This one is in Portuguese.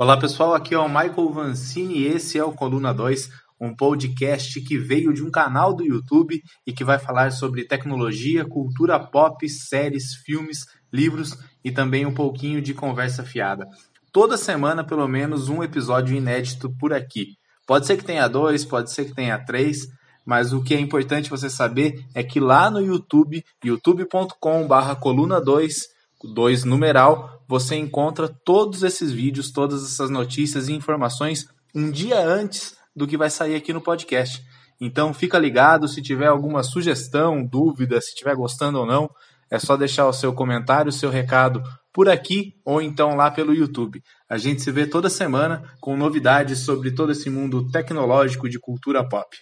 Olá pessoal, aqui é o Michael Vancini e esse é o Coluna 2, um podcast que veio de um canal do YouTube e que vai falar sobre tecnologia, cultura pop, séries, filmes, livros e também um pouquinho de conversa fiada. Toda semana, pelo menos, um episódio inédito por aqui. Pode ser que tenha dois, pode ser que tenha três, mas o que é importante você saber é que lá no YouTube, youtube.com/barra coluna 2 2 numeral, você encontra todos esses vídeos, todas essas notícias e informações um dia antes do que vai sair aqui no podcast. Então fica ligado, se tiver alguma sugestão, dúvida, se estiver gostando ou não, é só deixar o seu comentário, o seu recado por aqui ou então lá pelo YouTube. A gente se vê toda semana com novidades sobre todo esse mundo tecnológico de cultura pop.